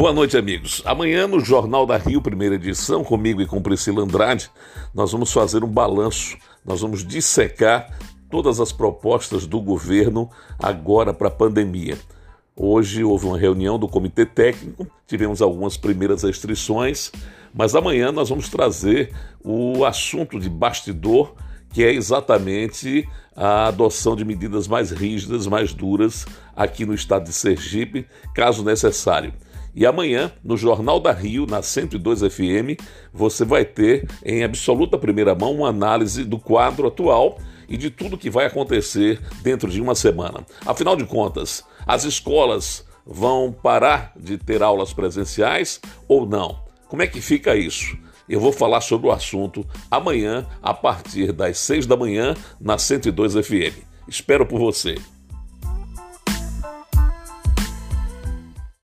Boa noite, amigos. Amanhã, no Jornal da Rio, primeira edição, comigo e com Priscila Andrade, nós vamos fazer um balanço, nós vamos dissecar todas as propostas do governo agora para a pandemia. Hoje houve uma reunião do Comitê Técnico, tivemos algumas primeiras restrições, mas amanhã nós vamos trazer o assunto de bastidor, que é exatamente a adoção de medidas mais rígidas, mais duras aqui no estado de Sergipe, caso necessário. E amanhã, no Jornal da Rio, na 102 FM, você vai ter em absoluta primeira mão uma análise do quadro atual e de tudo que vai acontecer dentro de uma semana. Afinal de contas, as escolas vão parar de ter aulas presenciais ou não? Como é que fica isso? Eu vou falar sobre o assunto amanhã, a partir das 6 da manhã, na 102 FM. Espero por você.